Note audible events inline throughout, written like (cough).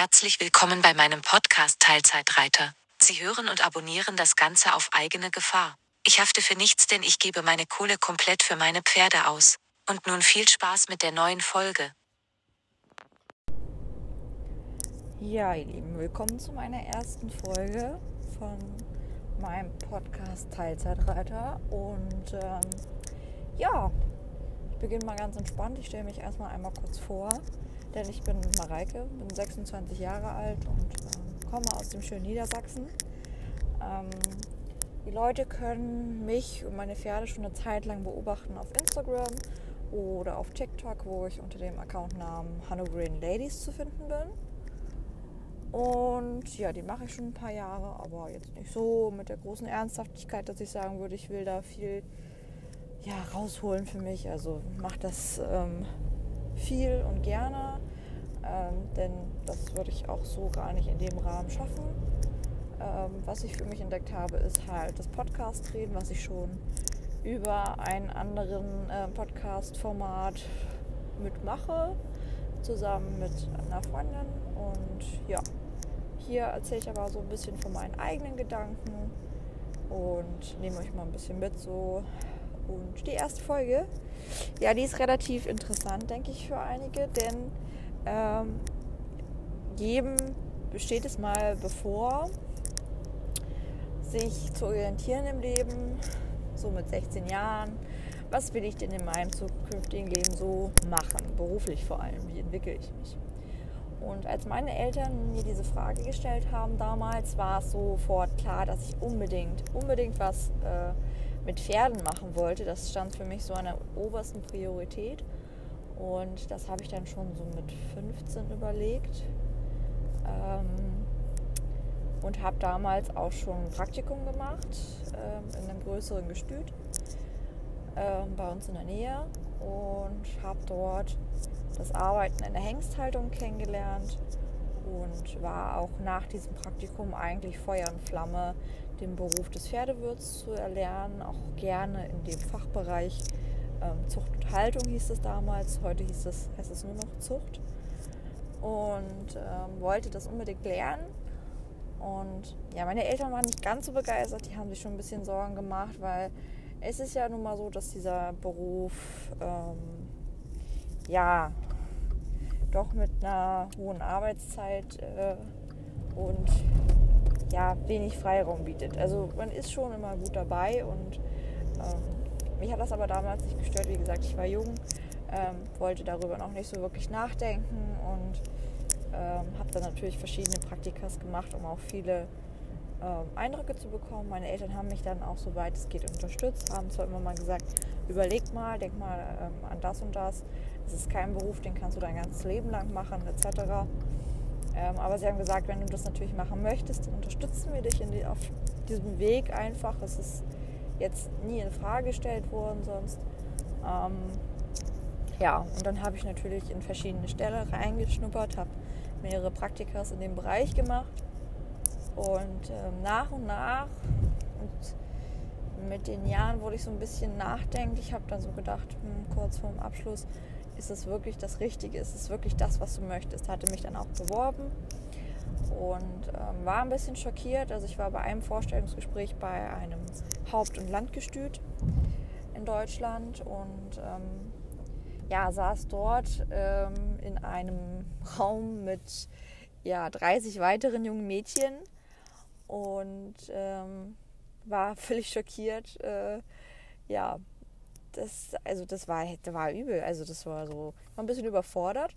Herzlich willkommen bei meinem Podcast Teilzeitreiter. Sie hören und abonnieren das Ganze auf eigene Gefahr. Ich hafte für nichts, denn ich gebe meine Kohle komplett für meine Pferde aus. Und nun viel Spaß mit der neuen Folge. Ja, ihr Lieben, willkommen zu meiner ersten Folge von meinem Podcast Teilzeitreiter. Und ähm, ja, ich beginne mal ganz entspannt. Ich stelle mich erstmal einmal kurz vor, denn ich bin Mareike, bin 26 Jahre alt und ähm, komme aus dem schönen Niedersachsen. Ähm, die Leute können mich und meine Pferde schon eine Zeit lang beobachten auf Instagram oder auf TikTok, wo ich unter dem Accountnamen Hanno Green Ladies zu finden bin. Und ja, die mache ich schon ein paar Jahre, aber jetzt nicht so mit der großen Ernsthaftigkeit, dass ich sagen würde, ich will da viel ja, rausholen für mich. Also mache das ähm, viel und gerne, ähm, denn das würde ich auch so gar nicht in dem Rahmen schaffen. Ähm, was ich für mich entdeckt habe, ist halt das Podcast-Reden, was ich schon über einen anderen äh, Podcast-Format mitmache, zusammen mit einer Freundin. Und ja, hier erzähle ich aber so ein bisschen von meinen eigenen Gedanken und nehme euch mal ein bisschen mit. So. Und die erste Folge, ja, die ist relativ interessant, denke ich, für einige, denn ähm, jedem besteht es mal bevor, sich zu orientieren im Leben, so mit 16 Jahren. Was will ich denn in meinem zukünftigen Leben so machen, beruflich vor allem? Wie entwickle ich mich? Und als meine Eltern mir diese Frage gestellt haben damals, war es sofort klar, dass ich unbedingt, unbedingt was äh, mit Pferden machen wollte. Das stand für mich so an der obersten Priorität. Und das habe ich dann schon so mit 15 überlegt. Ähm, und habe damals auch schon ein Praktikum gemacht ähm, in einem größeren Gestüt ähm, bei uns in der Nähe und habe dort das Arbeiten in der Hengsthaltung kennengelernt und war auch nach diesem Praktikum eigentlich Feuer und Flamme, den Beruf des Pferdewirts zu erlernen, auch gerne in dem Fachbereich ähm, Zucht und Haltung hieß es damals, heute hieß es, heißt es nur noch Zucht und ähm, wollte das unbedingt lernen. Und ja, meine Eltern waren nicht ganz so begeistert, die haben sich schon ein bisschen Sorgen gemacht, weil es ist ja nun mal so, dass dieser Beruf ähm, ja doch mit einer hohen Arbeitszeit äh, und ja, wenig Freiraum bietet. Also man ist schon immer gut dabei und ähm, mich hat das aber damals nicht gestört. Wie gesagt, ich war jung, ähm, wollte darüber noch nicht so wirklich nachdenken und ähm, habe dann natürlich verschiedene Praktikas gemacht, um auch viele ähm, Eindrücke zu bekommen. Meine Eltern haben mich dann auch, soweit es geht, unterstützt, haben zwar immer mal gesagt, überleg mal, denk mal ähm, an das und das. Es ist kein Beruf, den kannst du dein ganzes Leben lang machen, etc. Ähm, aber sie haben gesagt, wenn du das natürlich machen möchtest, dann unterstützen wir dich die, auf diesem Weg einfach. Es ist jetzt nie in Frage gestellt worden sonst. Ähm, ja, und dann habe ich natürlich in verschiedene Stellen reingeschnuppert, habe mehrere Praktikas in dem Bereich gemacht und ähm, nach und nach und mit den Jahren wurde ich so ein bisschen nachdenklich. Ich habe dann so gedacht, hm, kurz vorm Abschluss, ist es wirklich das Richtige? Ist es wirklich das, was du möchtest? Hatte mich dann auch beworben und ähm, war ein bisschen schockiert. Also ich war bei einem Vorstellungsgespräch bei einem Haupt- und Landgestüt in Deutschland und ähm, ja, saß dort ähm, in einem (laughs) Raum mit ja, 30 weiteren jungen Mädchen und ähm, war (laughs) völlig schockiert. Äh, ja, das, also das war, das war übel. Also das war so, war ein bisschen überfordert.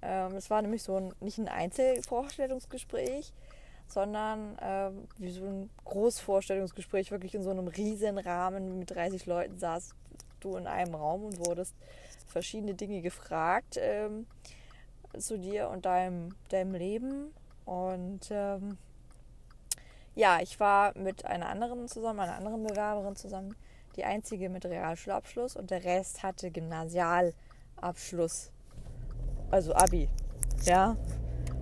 Ähm, es war nämlich so ein, nicht ein Einzelvorstellungsgespräch, sondern ähm, wie so ein Großvorstellungsgespräch, wirklich in so einem riesen Rahmen mit 30 Leuten saß du in einem Raum und wurdest verschiedene Dinge gefragt ähm, zu dir und deinem, deinem Leben. Und ähm, ja, ich war mit einer anderen zusammen, einer anderen Bewerberin zusammen, die einzige mit Realschulabschluss und der Rest hatte Gymnasialabschluss. Also Abi. Ja.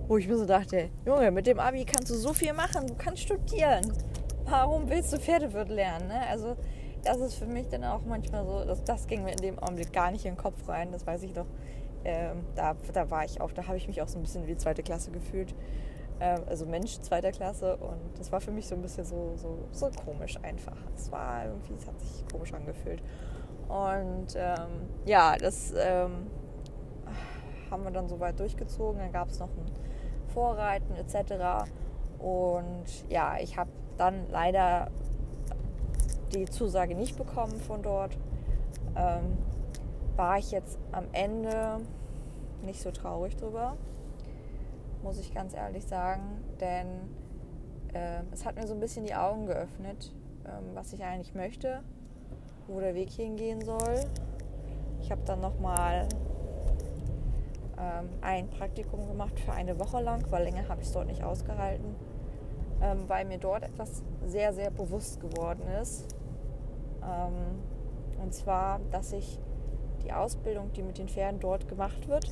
Wo ich mir so dachte, Junge, mit dem Abi kannst du so viel machen, du kannst studieren. Warum willst du Pferdewirt lernen? Ne? Also das ist für mich dann auch manchmal so, dass das ging mir in dem Augenblick gar nicht in den Kopf rein, das weiß ich doch ähm, da, da war ich auch, da habe ich mich auch so ein bisschen wie zweite Klasse gefühlt. Ähm, also Mensch zweiter Klasse und das war für mich so ein bisschen so, so, so komisch einfach. Es war irgendwie, es hat sich komisch angefühlt. Und ähm, ja, das ähm, haben wir dann soweit durchgezogen. Dann gab es noch ein Vorreiten etc. Und ja, ich habe dann leider die Zusage nicht bekommen von dort. Ähm, war ich jetzt am Ende nicht so traurig drüber, muss ich ganz ehrlich sagen, denn äh, es hat mir so ein bisschen die Augen geöffnet, ähm, was ich eigentlich möchte, wo der Weg hingehen soll. Ich habe dann nochmal ähm, ein Praktikum gemacht für eine Woche lang, weil länger habe ich es dort nicht ausgehalten, ähm, weil mir dort etwas sehr, sehr bewusst geworden ist. Ähm, und zwar, dass ich die Ausbildung, die mit den Pferden dort gemacht wird,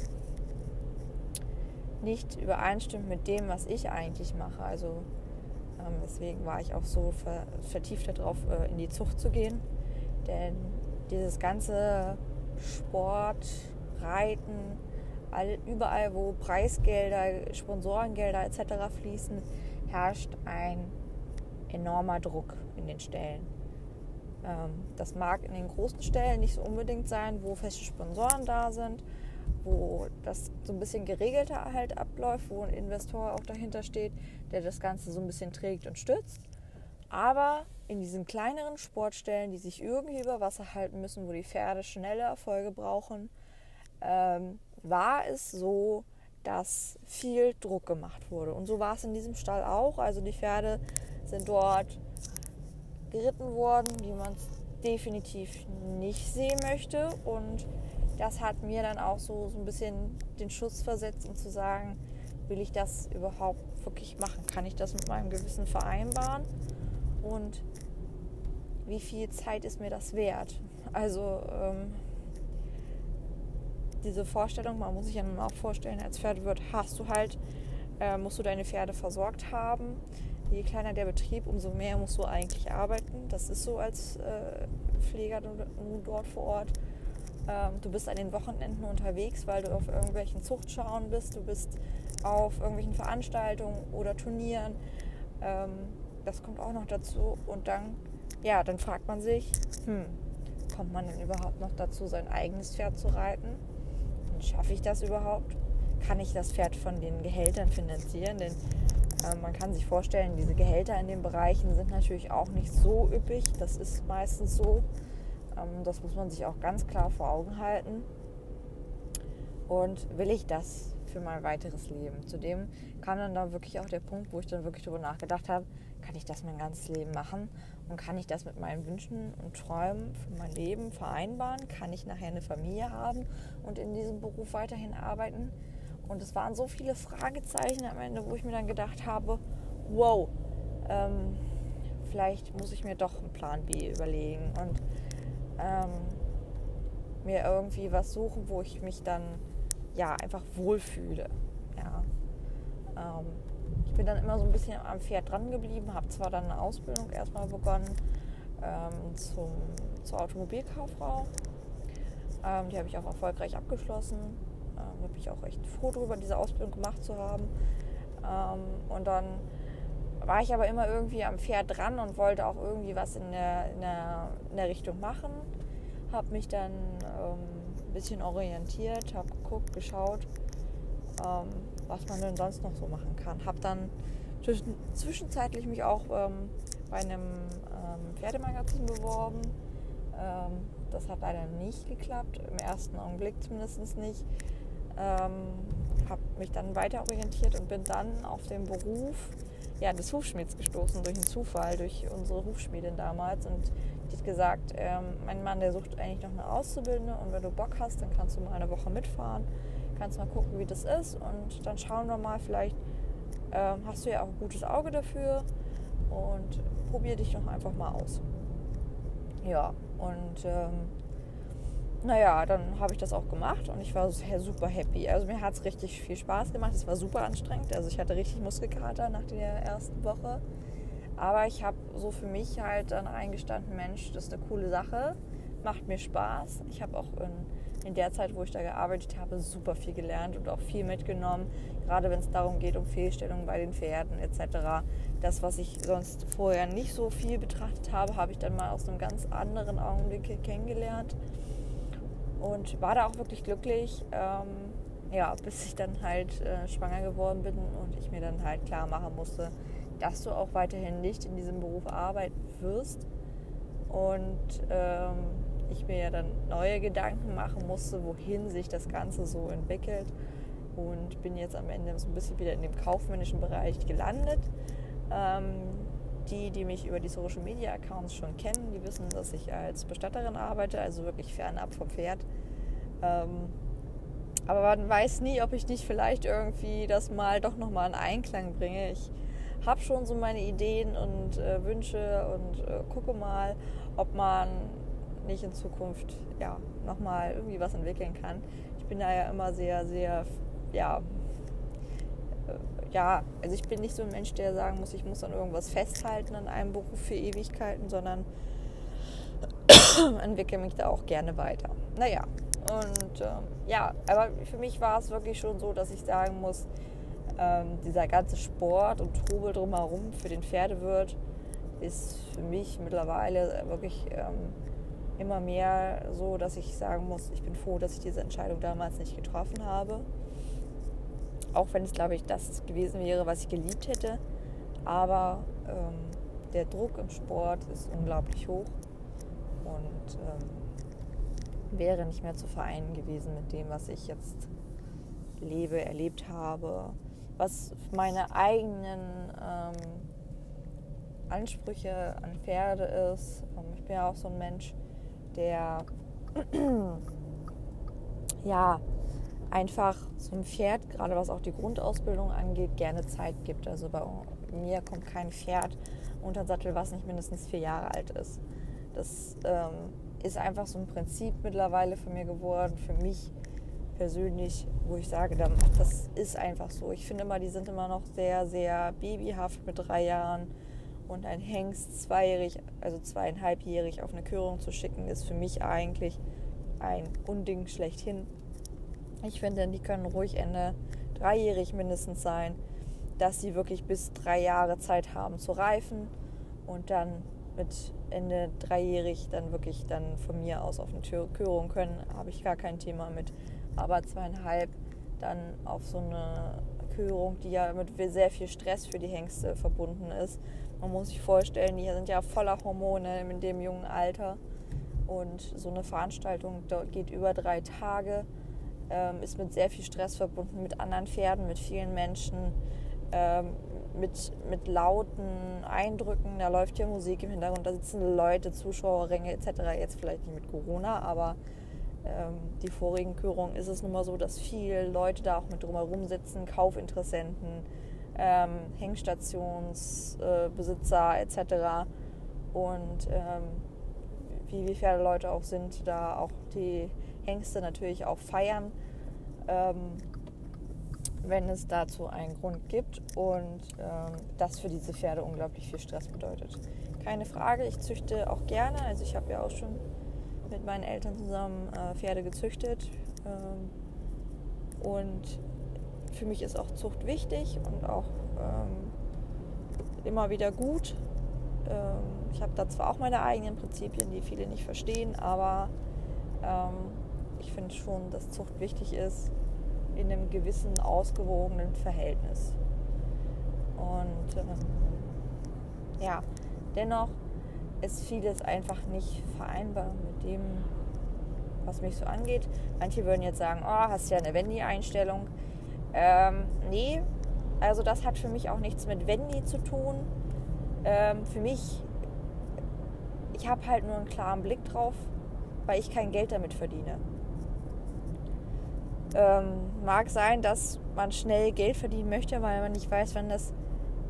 nicht übereinstimmt mit dem, was ich eigentlich mache. Also ähm, deswegen war ich auch so ver vertieft darauf, äh, in die Zucht zu gehen. Denn dieses ganze Sport, Reiten, all, überall, wo Preisgelder, Sponsorengelder etc. fließen, herrscht ein enormer Druck in den Stellen. Ähm, das mag in den großen Stellen nicht so unbedingt sein, wo feste Sponsoren da sind, wo das so ein bisschen geregelter halt abläuft, wo ein Investor auch dahinter steht, der das Ganze so ein bisschen trägt und stützt. Aber in diesen kleineren Sportstellen, die sich irgendwie über Wasser halten müssen, wo die Pferde schnelle Erfolge brauchen, ähm, war es so, dass viel Druck gemacht wurde. Und so war es in diesem Stall auch. Also die Pferde sind dort geritten worden, wie man definitiv nicht sehen möchte. Und das hat mir dann auch so, so ein bisschen den Schuss versetzt, um zu sagen, will ich das überhaupt wirklich machen? Kann ich das mit meinem Gewissen vereinbaren? Und wie viel Zeit ist mir das wert? Also ähm, diese Vorstellung, man muss sich ja nun auch vorstellen, als Pferdewirt hast du halt, äh, musst du deine Pferde versorgt haben je kleiner der Betrieb, umso mehr musst du eigentlich arbeiten. Das ist so als äh, Pfleger dort vor Ort. Ähm, du bist an den Wochenenden unterwegs, weil du auf irgendwelchen Zuchtschauen bist. Du bist auf irgendwelchen Veranstaltungen oder Turnieren. Ähm, das kommt auch noch dazu. Und dann, ja, dann fragt man sich, hm, kommt man denn überhaupt noch dazu, sein eigenes Pferd zu reiten? Schaffe ich das überhaupt? Kann ich das Pferd von den Gehältern finanzieren? Denn ähm, man kann sich vorstellen, diese Gehälter in den Bereichen sind natürlich auch nicht so üppig. Das ist meistens so. Ähm, das muss man sich auch ganz klar vor Augen halten. Und will ich das für mein weiteres Leben? Zudem kam dann da wirklich auch der Punkt, wo ich dann wirklich darüber nachgedacht habe, kann ich das mein ganzes Leben machen? Und kann ich das mit meinen Wünschen und Träumen für mein Leben vereinbaren? Kann ich nachher eine Familie haben und in diesem Beruf weiterhin arbeiten? Und es waren so viele Fragezeichen am Ende, wo ich mir dann gedacht habe, wow, ähm, vielleicht muss ich mir doch einen Plan B überlegen und ähm, mir irgendwie was suchen, wo ich mich dann ja einfach wohlfühle. Ja. Ähm, ich bin dann immer so ein bisschen am Pferd dran geblieben, habe zwar dann eine Ausbildung erstmal begonnen ähm, zum, zur Automobilkauffrau. Ähm, die habe ich auch erfolgreich abgeschlossen ähm, da bin ich auch echt froh darüber, diese Ausbildung gemacht zu haben. Ähm, und dann war ich aber immer irgendwie am Pferd dran und wollte auch irgendwie was in der, in der, in der Richtung machen. Habe mich dann ähm, ein bisschen orientiert, habe geguckt, geschaut, ähm, was man denn sonst noch so machen kann. Habe dann zwischen, zwischenzeitlich mich auch ähm, bei einem ähm, Pferdemagazin beworben. Ähm, das hat leider nicht geklappt, im ersten Augenblick zumindest nicht. Ähm, habe mich dann weiter orientiert und bin dann auf den Beruf ja, des Hufschmieds gestoßen durch einen Zufall, durch unsere Hufschmiedin damals. Und die hat gesagt, ähm, mein Mann, der sucht eigentlich noch eine Auszubildende und wenn du Bock hast, dann kannst du mal eine Woche mitfahren, kannst mal gucken, wie das ist und dann schauen wir mal, vielleicht ähm, hast du ja auch ein gutes Auge dafür und probier dich doch einfach mal aus. Ja, und ähm, naja, dann habe ich das auch gemacht und ich war super happy. Also mir hat es richtig viel Spaß gemacht. Es war super anstrengend. Also ich hatte richtig Muskelkater nach der ersten Woche. Aber ich habe so für mich halt dann eingestanden, Mensch, das ist eine coole Sache, macht mir Spaß. Ich habe auch in in der Zeit, wo ich da gearbeitet habe, super viel gelernt und auch viel mitgenommen, gerade wenn es darum geht, um Fehlstellungen bei den Pferden etc. Das, was ich sonst vorher nicht so viel betrachtet habe, habe ich dann mal aus einem ganz anderen Augenblick kennengelernt und war da auch wirklich glücklich. Ähm, ja, bis ich dann halt äh, schwanger geworden bin und ich mir dann halt klar machen musste, dass du auch weiterhin nicht in diesem Beruf arbeiten wirst. Und ähm, ich mir ja dann neue Gedanken machen musste, wohin sich das Ganze so entwickelt. Und bin jetzt am Ende so ein bisschen wieder in dem kaufmännischen Bereich gelandet. Ähm, die, die mich über die Social Media Accounts schon kennen, die wissen, dass ich als Bestatterin arbeite, also wirklich fernab vom Pferd. Ähm, aber man weiß nie, ob ich nicht vielleicht irgendwie das mal doch nochmal in Einklang bringe. Ich habe schon so meine Ideen und äh, Wünsche und äh, gucke mal, ob man nicht in Zukunft ja, nochmal irgendwie was entwickeln kann. Ich bin da ja immer sehr, sehr, ja, ja, also ich bin nicht so ein Mensch, der sagen muss, ich muss an irgendwas festhalten an einem Beruf für Ewigkeiten, sondern (coughs) entwickle mich da auch gerne weiter. Naja, und ähm, ja, aber für mich war es wirklich schon so, dass ich sagen muss, ähm, dieser ganze Sport und Trubel drumherum für den Pferdewirt ist für mich mittlerweile wirklich ähm, immer mehr so, dass ich sagen muss, ich bin froh, dass ich diese Entscheidung damals nicht getroffen habe. Auch wenn es, glaube ich, das gewesen wäre, was ich geliebt hätte. Aber ähm, der Druck im Sport ist unglaublich hoch und ähm, wäre nicht mehr zu vereinen gewesen mit dem, was ich jetzt lebe, erlebt habe, was meine eigenen ähm, Ansprüche an Pferde ist. Ähm, ich bin ja auch so ein Mensch, der (clears throat) ja einfach so ein Pferd, gerade was auch die Grundausbildung angeht, gerne Zeit gibt. Also bei mir kommt kein Pferd unter den Sattel, was nicht mindestens vier Jahre alt ist. Das ähm, ist einfach so ein Prinzip mittlerweile für mir geworden, für mich persönlich, wo ich sage, das ist einfach so. Ich finde immer, die sind immer noch sehr, sehr babyhaft mit drei Jahren und ein Hengst zweijährig, also zweieinhalbjährig auf eine Körung zu schicken, ist für mich eigentlich ein Unding schlechthin. Ich finde, die können ruhig Ende dreijährig mindestens sein, dass sie wirklich bis drei Jahre Zeit haben zu reifen und dann mit Ende dreijährig dann wirklich dann von mir aus auf eine Körung können, habe ich gar kein Thema mit. Aber zweieinhalb dann auf so eine Körung, die ja mit sehr viel Stress für die Hengste verbunden ist, man muss sich vorstellen, die sind ja voller Hormone in dem jungen Alter. Und so eine Veranstaltung geht über drei Tage, ähm, ist mit sehr viel Stress verbunden, mit anderen Pferden, mit vielen Menschen, ähm, mit, mit lauten Eindrücken. Da läuft ja Musik im Hintergrund, da sitzen Leute, Zuschauerränge etc. Jetzt vielleicht nicht mit Corona, aber ähm, die vorigen Körungen ist es nun mal so, dass viele Leute da auch mit drumherum sitzen, Kaufinteressenten ähm, Hengstationsbesitzer äh, etc. Und ähm, wie, wie Leute auch sind, da auch die Hengste natürlich auch feiern, ähm, wenn es dazu einen Grund gibt und ähm, das für diese Pferde unglaublich viel Stress bedeutet. Keine Frage, ich züchte auch gerne, also ich habe ja auch schon mit meinen Eltern zusammen äh, Pferde gezüchtet ähm, und für mich ist auch Zucht wichtig und auch ähm, immer wieder gut. Ähm, ich habe da zwar auch meine eigenen Prinzipien, die viele nicht verstehen, aber ähm, ich finde schon, dass Zucht wichtig ist in einem gewissen ausgewogenen Verhältnis. Und ähm, ja, dennoch ist vieles einfach nicht vereinbar mit dem, was mich so angeht. Manche würden jetzt sagen, oh, hast ja eine Wendy-Einstellung. Ähm, nee, also das hat für mich auch nichts mit Wendy zu tun. Ähm, für mich, ich habe halt nur einen klaren Blick drauf, weil ich kein Geld damit verdiene. Ähm, mag sein, dass man schnell Geld verdienen möchte, weil man nicht weiß, wann das,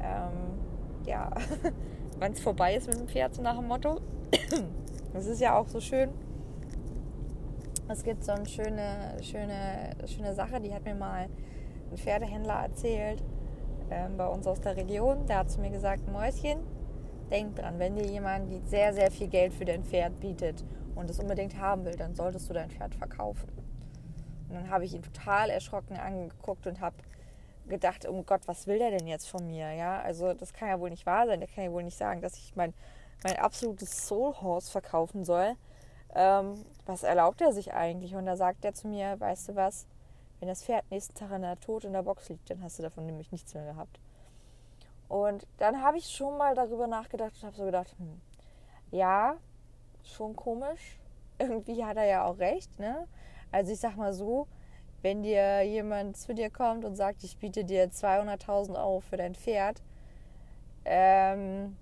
ähm, ja, (laughs) wann es vorbei ist mit dem Pferd, so nach dem Motto. (coughs) Das ist ja auch so schön. Es gibt so eine schöne, schöne, schöne Sache, die hat mir mal ein Pferdehändler erzählt ähm, bei uns aus der Region. Der hat zu mir gesagt, Mäuschen, denk dran, wenn dir jemand sehr, sehr viel Geld für dein Pferd bietet und es unbedingt haben will, dann solltest du dein Pferd verkaufen. Und dann habe ich ihn total erschrocken angeguckt und habe gedacht, oh Gott, was will der denn jetzt von mir? Ja, also das kann ja wohl nicht wahr sein. Der kann ja wohl nicht sagen, dass ich mein, mein absolutes Soul Horse verkaufen soll. Ähm, was erlaubt er sich eigentlich? Und da sagt er zu mir, weißt du was, wenn das Pferd nächsten Tag in der Tod in der Box liegt, dann hast du davon nämlich nichts mehr gehabt. Und dann habe ich schon mal darüber nachgedacht und habe so gedacht, hm, ja, schon komisch. (laughs) Irgendwie hat er ja auch recht, ne? Also ich sag mal so, wenn dir jemand zu dir kommt und sagt, ich biete dir 200.000 Euro für dein Pferd, ähm,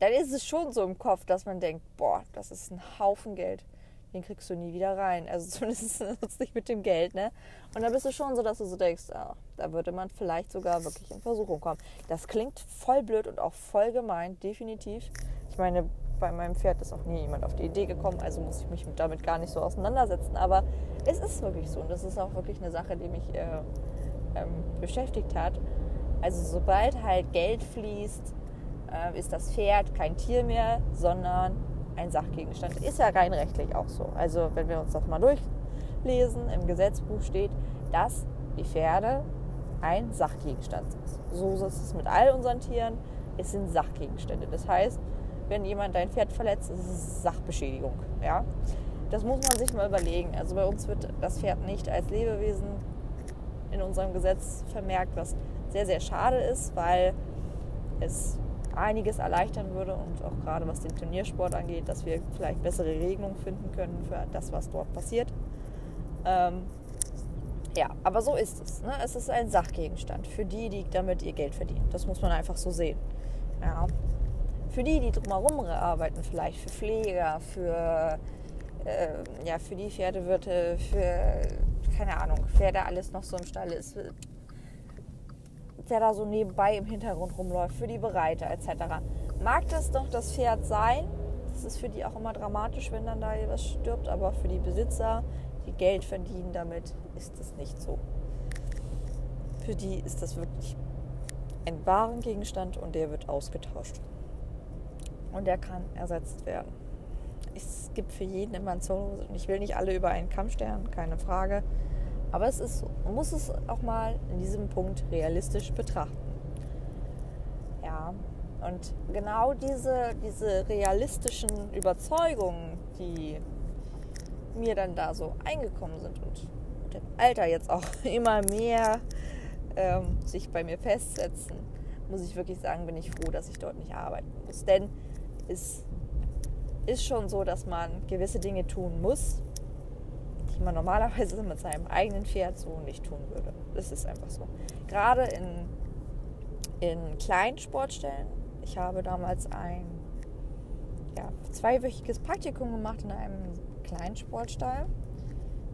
dann ist es schon so im Kopf, dass man denkt, boah, das ist ein Haufen Geld. Den kriegst du nie wieder rein. Also (laughs) zumindest nicht mit dem Geld, ne? Und dann bist du schon so, dass du so denkst, oh, da würde man vielleicht sogar wirklich in Versuchung kommen. Das klingt voll blöd und auch voll gemein, definitiv. Ich meine, bei meinem Pferd ist auch nie jemand auf die Idee gekommen, also muss ich mich damit gar nicht so auseinandersetzen. Aber es ist wirklich so und das ist auch wirklich eine Sache, die mich äh, ähm, beschäftigt hat. Also sobald halt Geld fließt, äh, ist das Pferd kein Tier mehr, sondern ein Sachgegenstand. Ist ja rein rechtlich auch so. Also wenn wir uns das mal durchlesen, im Gesetzbuch steht, dass die Pferde ein Sachgegenstand sind. So ist es mit all unseren Tieren. Es sind Sachgegenstände. Das heißt, wenn jemand dein Pferd verletzt, ist es Sachbeschädigung. Ja? Das muss man sich mal überlegen. Also bei uns wird das Pferd nicht als Lebewesen in unserem Gesetz vermerkt, was sehr, sehr schade ist, weil es einiges erleichtern würde und auch gerade was den Turniersport angeht, dass wir vielleicht bessere Regelungen finden können für das, was dort passiert. Ähm, ja, aber so ist es. Ne? Es ist ein Sachgegenstand für die, die damit ihr Geld verdienen. Das muss man einfach so sehen. Ja für die, die drumherum arbeiten, vielleicht für Pfleger, für, äh, ja, für die Pferdewirte, für, keine Ahnung, wer da alles noch so im Stall ist, der da so nebenbei im Hintergrund rumläuft, für die Bereiter etc. Mag das doch das Pferd sein, das ist für die auch immer dramatisch, wenn dann da was stirbt, aber für die Besitzer, die Geld verdienen damit, ist das nicht so. Für die ist das wirklich ein Warengegenstand und der wird ausgetauscht und der kann ersetzt werden. Es gibt für jeden immer ein Solo und ich will nicht alle über einen Kamm stellen, keine Frage. Aber es ist, muss es auch mal in diesem Punkt realistisch betrachten. Ja, und genau diese, diese realistischen Überzeugungen, die mir dann da so eingekommen sind und mit dem Alter jetzt auch (laughs) immer mehr ähm, sich bei mir festsetzen, muss ich wirklich sagen, bin ich froh, dass ich dort nicht arbeiten muss. Denn ist, ist schon so, dass man gewisse Dinge tun muss, die man (laughs) normalerweise mit seinem eigenen Pferd so nicht tun würde. Das ist einfach so. Gerade in, in kleinen Sportstellen. Ich habe damals ein ja, zweiwöchiges Praktikum gemacht in einem kleinen Sportstall,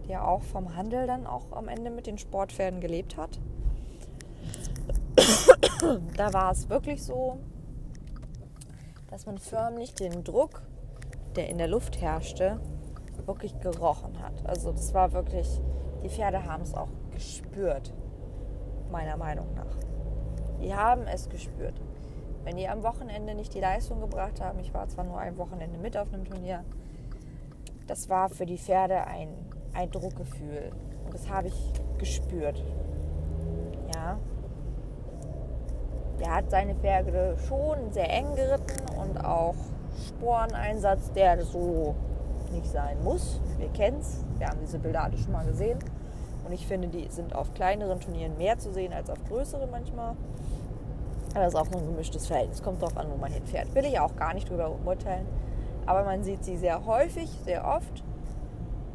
der auch vom Handel dann auch am Ende mit den Sportpferden gelebt hat. (coughs) da war es wirklich so, dass man förmlich den Druck, der in der Luft herrschte, wirklich gerochen hat. Also das war wirklich, die Pferde haben es auch gespürt, meiner Meinung nach. Die haben es gespürt. Wenn die am Wochenende nicht die Leistung gebracht haben, ich war zwar nur ein Wochenende mit auf einem Turnier, das war für die Pferde ein, ein Druckgefühl. Und das habe ich gespürt. Ja, der hat seine Pferde schon sehr eng geritten und auch Sporeneinsatz, der so nicht sein muss. Wir kennen es, wir haben diese Bilder alle schon mal gesehen. Und ich finde, die sind auf kleineren Turnieren mehr zu sehen als auf größeren manchmal. Aber das ist auch so ein gemischtes Verhältnis. Kommt drauf an, wo man hinfährt. Will ich auch gar nicht drüber urteilen. Aber man sieht sie sehr häufig, sehr oft.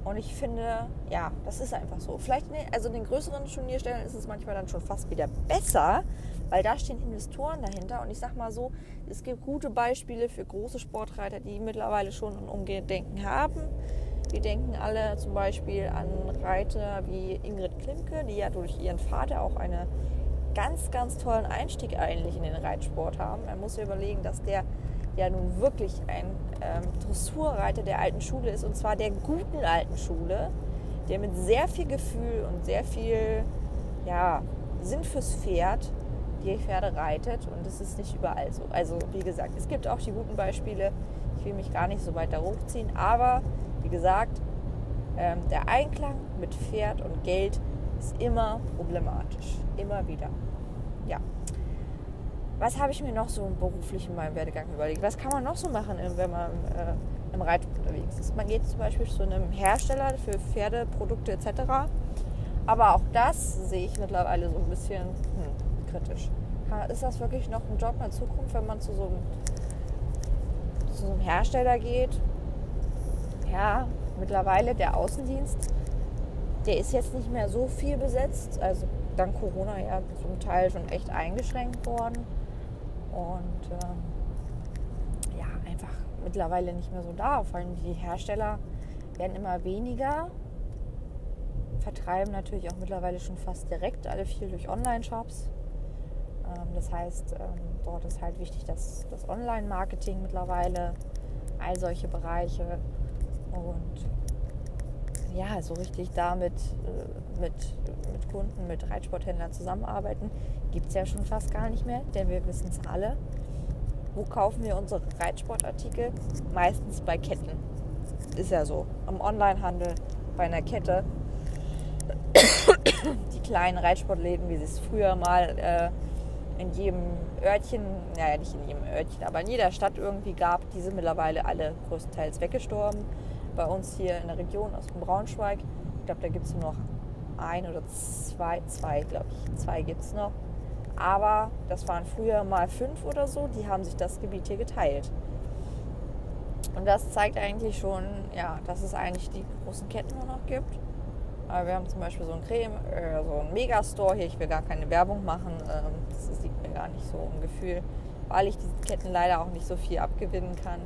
Und ich finde, ja, das ist einfach so. Vielleicht, ne, also in den größeren Turnierstellen ist es manchmal dann schon fast wieder besser, weil da stehen Investoren dahinter. Und ich sag mal so, es gibt gute Beispiele für große Sportreiter, die mittlerweile schon ein Umdenken haben. Wir denken alle zum Beispiel an Reiter wie Ingrid Klimke, die ja durch ihren Vater auch einen ganz, ganz tollen Einstieg eigentlich in den Reitsport haben. Man muss ja überlegen, dass der ja nun wirklich ein ähm, Dressurreiter der alten Schule ist und zwar der guten alten Schule, der mit sehr viel Gefühl und sehr viel ja, Sinn fürs Pferd die Pferde reitet und es ist nicht überall so. Also wie gesagt, es gibt auch die guten Beispiele. Ich will mich gar nicht so weiter hochziehen, aber wie gesagt, ähm, der Einklang mit Pferd und Geld ist immer problematisch. Immer wieder. Ja. Was habe ich mir noch so beruflich in meinem Werdegang überlegt? Was kann man noch so machen, wenn man äh, im Reithof unterwegs ist? Man geht zum Beispiel zu einem Hersteller für Pferdeprodukte etc. Aber auch das sehe ich mittlerweile so ein bisschen hm, kritisch. Ist das wirklich noch ein Job in der Zukunft, wenn man zu so einem, zu so einem Hersteller geht? Ja, mittlerweile der Außendienst, der ist jetzt nicht mehr so viel besetzt. Also dank Corona ja zum Teil schon echt eingeschränkt worden. Und ähm, ja, einfach mittlerweile nicht mehr so da. Vor allem die Hersteller werden immer weniger, vertreiben natürlich auch mittlerweile schon fast direkt alle viel durch Online-Shops. Ähm, das heißt, ähm, dort ist halt wichtig, dass das Online-Marketing mittlerweile, all solche Bereiche und ja, so richtig damit äh, mit, mit Kunden, mit Reitsporthändlern zusammenarbeiten, gibt es ja schon fast gar nicht mehr, denn wir wissen es alle. Wo kaufen wir unsere Reitsportartikel? Meistens bei Ketten. Ist ja so. Am Onlinehandel, bei einer Kette. Die kleinen Reitsportläden, wie sie es früher mal äh, in jedem Örtchen, naja, nicht in jedem Örtchen, aber in jeder Stadt irgendwie gab, die sind mittlerweile alle größtenteils weggestorben bei uns hier in der Region aus Braunschweig. Ich glaube, da gibt es nur noch ein oder zwei, zwei glaube ich, zwei gibt es noch. Aber das waren früher mal fünf oder so, die haben sich das Gebiet hier geteilt. Und das zeigt eigentlich schon, ja, dass es eigentlich die großen Ketten nur noch gibt. Wir haben zum Beispiel so ein Creme, äh, so ein Megastore hier. Ich will gar keine Werbung machen. Ähm, das sieht mir gar nicht so ein Gefühl, weil ich diese Ketten leider auch nicht so viel abgewinnen kann.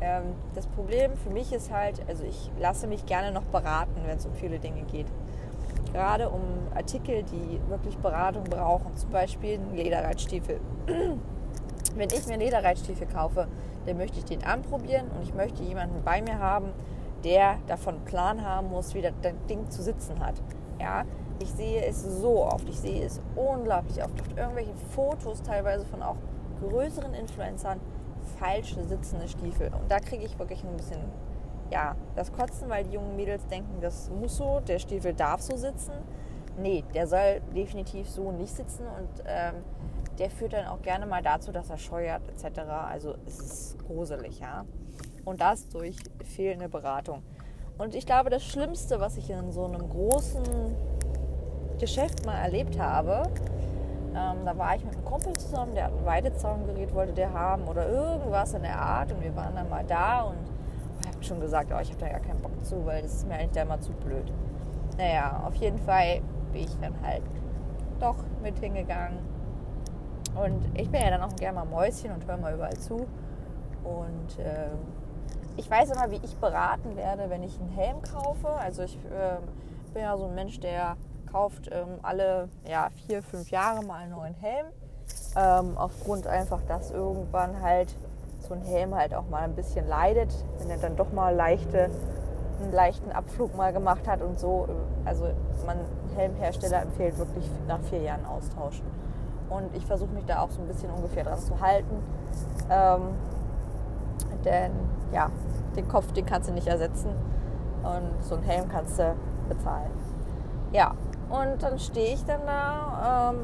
Ähm, das Problem für mich ist halt, also ich lasse mich gerne noch beraten, wenn es um viele Dinge geht. Gerade um Artikel, die wirklich Beratung brauchen, zum Beispiel Lederreitstiefel. (clears throat) wenn ich mir Lederreitstiefel kaufe, dann möchte ich den anprobieren und ich möchte jemanden bei mir haben, der davon Plan haben muss, wie das Ding zu sitzen hat. Ja, ich sehe es so oft, ich sehe es unglaublich oft auf irgendwelchen Fotos, teilweise von auch größeren Influencern, falsch sitzende Stiefel. Und da kriege ich wirklich ein bisschen, ja, das Kotzen, weil die jungen Mädels denken, das muss so, der Stiefel darf so sitzen. Nee, der soll definitiv so nicht sitzen und ähm, der führt dann auch gerne mal dazu, dass er scheuert etc. Also es ist gruselig, ja. Und das durch fehlende Beratung. Und ich glaube, das Schlimmste, was ich in so einem großen Geschäft mal erlebt habe, ähm, da war ich mit einem Kumpel zusammen, der hat ein Weidezaungerät, wollte der haben oder irgendwas in der Art. Und wir waren dann mal da und ich habe schon gesagt, oh, ich habe da gar keinen Bock zu, weil das ist mir eigentlich da immer zu blöd. Naja, auf jeden Fall bin ich dann halt doch mit hingegangen. Und ich bin ja dann auch gerne mal Mäuschen und höre mal überall zu. Und äh, ich weiß immer, wie ich beraten werde, wenn ich einen Helm kaufe. Also ich äh, bin ja so ein Mensch, der kauft ähm, alle ja, vier, fünf Jahre mal einen neuen Helm. Ähm, aufgrund einfach, dass irgendwann halt so ein Helm halt auch mal ein bisschen leidet, wenn er dann doch mal leichte, einen leichten Abflug mal gemacht hat und so. Also man Helmhersteller empfiehlt wirklich nach vier Jahren austauschen. Und ich versuche mich da auch so ein bisschen ungefähr dran zu halten. Ähm, denn ja, den Kopf, den kannst du nicht ersetzen. Und so ein Helm kannst du bezahlen. Ja, und dann stehe ich dann da ähm,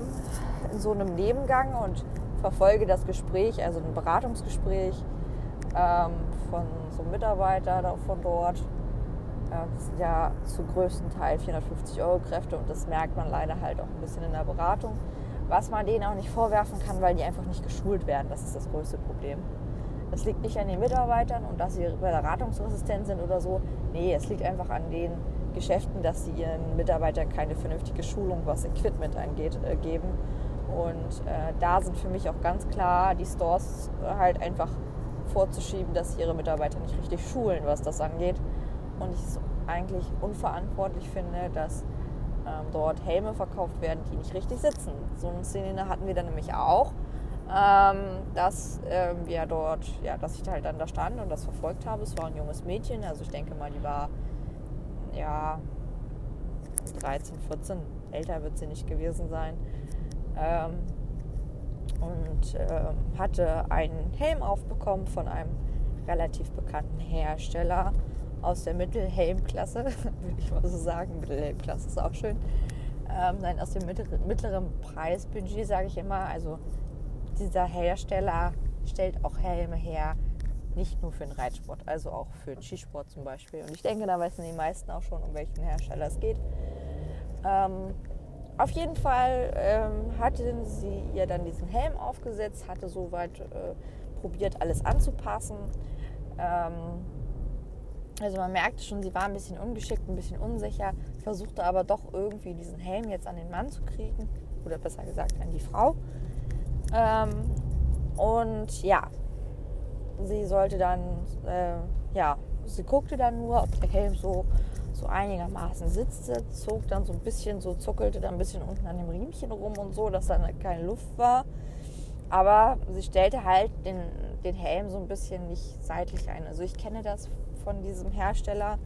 in so einem Nebengang und verfolge das Gespräch, also ein Beratungsgespräch ähm, von so einem Mitarbeiter von dort. Das sind ja zu größten Teil 450 Euro Kräfte und das merkt man leider halt auch ein bisschen in der Beratung. Was man denen auch nicht vorwerfen kann, weil die einfach nicht geschult werden. Das ist das größte Problem. Das liegt nicht an den Mitarbeitern und dass sie beratungsresistent sind oder so. Nee, es liegt einfach an den Geschäften, dass sie ihren Mitarbeitern keine vernünftige Schulung, was Equipment angeht, äh, geben. Und äh, da sind für mich auch ganz klar die Stores halt einfach vorzuschieben, dass sie ihre Mitarbeiter nicht richtig schulen, was das angeht. Und ich es eigentlich unverantwortlich finde, dass ähm, dort Helme verkauft werden, die nicht richtig sitzen. So eine Szene hatten wir dann nämlich auch, ähm, dass ähm, wir dort, ja, dass ich halt dann da stand und das verfolgt habe. Es war ein junges Mädchen, also ich denke mal, die war ja, 13, 14, älter wird sie nicht gewesen sein. Ähm, und äh, hatte einen Helm aufbekommen von einem relativ bekannten Hersteller. aus der Mittelhelmklasse, würde (laughs) ich mal so sagen. Mittelhelmklasse ist auch schön. Ähm, nein, aus dem mittleren Preisbudget, sage ich immer. Also dieser Hersteller stellt auch Helme her, nicht nur für den Reitsport, also auch für den Skisport zum Beispiel. Und ich denke, da wissen die meisten auch schon, um welchen Hersteller es geht. Ähm, auf jeden Fall ähm, hatte sie ihr dann diesen Helm aufgesetzt, hatte soweit äh, probiert, alles anzupassen. Ähm, also man merkte schon, sie war ein bisschen ungeschickt, ein bisschen unsicher, versuchte aber doch irgendwie diesen Helm jetzt an den Mann zu kriegen, oder besser gesagt an die Frau. Ähm, und ja, sie sollte dann, äh, ja, sie guckte dann nur, ob der Helm so, so einigermaßen sitzte, zog dann so ein bisschen, so zuckelte dann ein bisschen unten an dem Riemchen rum und so, dass dann keine Luft war. Aber sie stellte halt den, den Helm so ein bisschen nicht seitlich ein. Also ich kenne das von diesem Hersteller.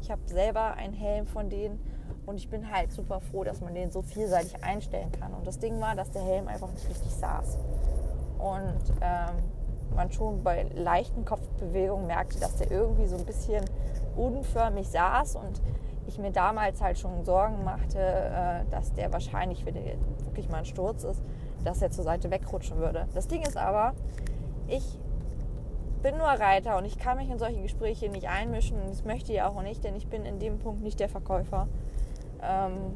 Ich habe selber einen Helm von denen und ich bin halt super froh, dass man den so vielseitig einstellen kann. Und das Ding war, dass der Helm einfach nicht richtig saß. Und ähm, man schon bei leichten Kopfbewegungen merkte, dass der irgendwie so ein bisschen unförmig saß und ich mir damals halt schon Sorgen machte, äh, dass der wahrscheinlich, wenn der wirklich mal ein Sturz ist, dass er zur Seite wegrutschen würde. Das Ding ist aber, ich bin nur Reiter und ich kann mich in solche Gespräche nicht einmischen das möchte ich auch nicht, denn ich bin in dem Punkt nicht der Verkäufer, ähm,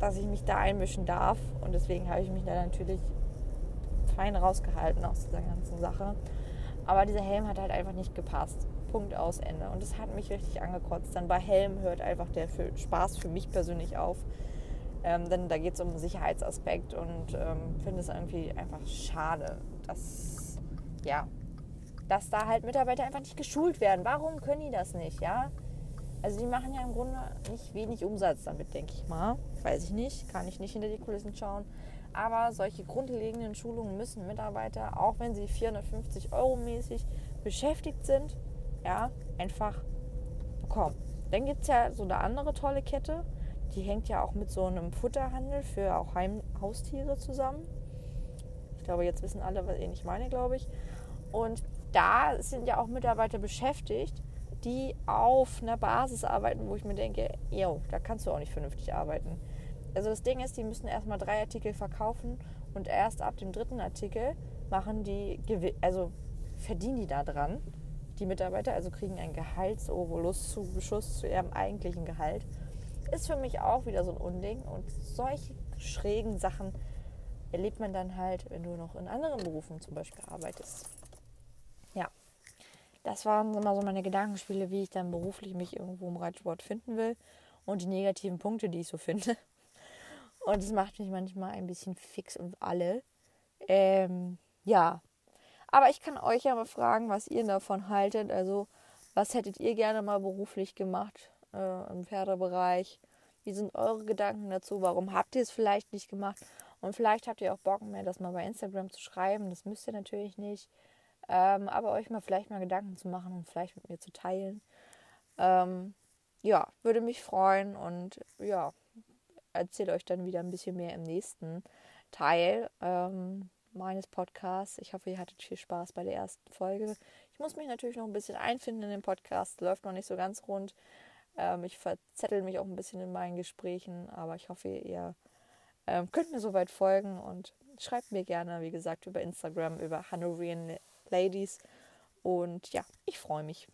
dass ich mich da einmischen darf und deswegen habe ich mich da natürlich fein rausgehalten aus dieser ganzen Sache. Aber dieser Helm hat halt einfach nicht gepasst. Punkt aus Ende. Und das hat mich richtig angekotzt. Dann bei Helm hört einfach der für Spaß für mich persönlich auf. Ähm, denn da geht es um einen Sicherheitsaspekt und ähm, finde es irgendwie einfach schade, dass, ja, dass da halt Mitarbeiter einfach nicht geschult werden. Warum können die das nicht, ja? Also die machen ja im Grunde nicht wenig Umsatz damit, denke ich mal. Weiß ich nicht, kann ich nicht hinter die Kulissen schauen. Aber solche grundlegenden Schulungen müssen Mitarbeiter, auch wenn sie 450 Euro mäßig beschäftigt sind, ja, einfach bekommen. Dann gibt es ja so eine andere tolle Kette, die hängt ja auch mit so einem Futterhandel für auch Heim Haustiere zusammen. Ich glaube, jetzt wissen alle, was ich meine, glaube ich. Und da sind ja auch Mitarbeiter beschäftigt, die auf einer Basis arbeiten, wo ich mir denke, yo, da kannst du auch nicht vernünftig arbeiten. Also das Ding ist, die müssen erstmal drei Artikel verkaufen und erst ab dem dritten Artikel machen die, also verdienen die da dran. Die Mitarbeiter also kriegen einen Gehaltsovolus zu Beschuss zu ihrem eigentlichen Gehalt. Ist für mich auch wieder so ein Unding. Und solche schrägen Sachen erlebt man dann halt, wenn du noch in anderen Berufen zum Beispiel arbeitest. Ja, das waren immer so meine Gedankenspiele, wie ich dann beruflich mich irgendwo im Reitsport finden will und die negativen Punkte, die ich so finde. Und es macht mich manchmal ein bisschen fix und alle. Ähm, ja. Aber ich kann euch ja mal fragen, was ihr davon haltet. Also, was hättet ihr gerne mal beruflich gemacht äh, im Pferdebereich? Wie sind eure Gedanken dazu? Warum habt ihr es vielleicht nicht gemacht? Und vielleicht habt ihr auch Bock mehr, das mal bei Instagram zu schreiben. Das müsst ihr natürlich nicht. Ähm, aber euch mal vielleicht mal Gedanken zu machen und vielleicht mit mir zu teilen. Ähm, ja, würde mich freuen und ja, erzähle euch dann wieder ein bisschen mehr im nächsten Teil ähm, meines Podcasts. Ich hoffe, ihr hattet viel Spaß bei der ersten Folge. Ich muss mich natürlich noch ein bisschen einfinden in den Podcast. Läuft noch nicht so ganz rund. Ähm, ich verzettel mich auch ein bisschen in meinen Gesprächen, aber ich hoffe, ihr ähm, könnt mir soweit folgen und schreibt mir gerne, wie gesagt, über Instagram, über Hanoverian Ladies. Und ja, ich freue mich.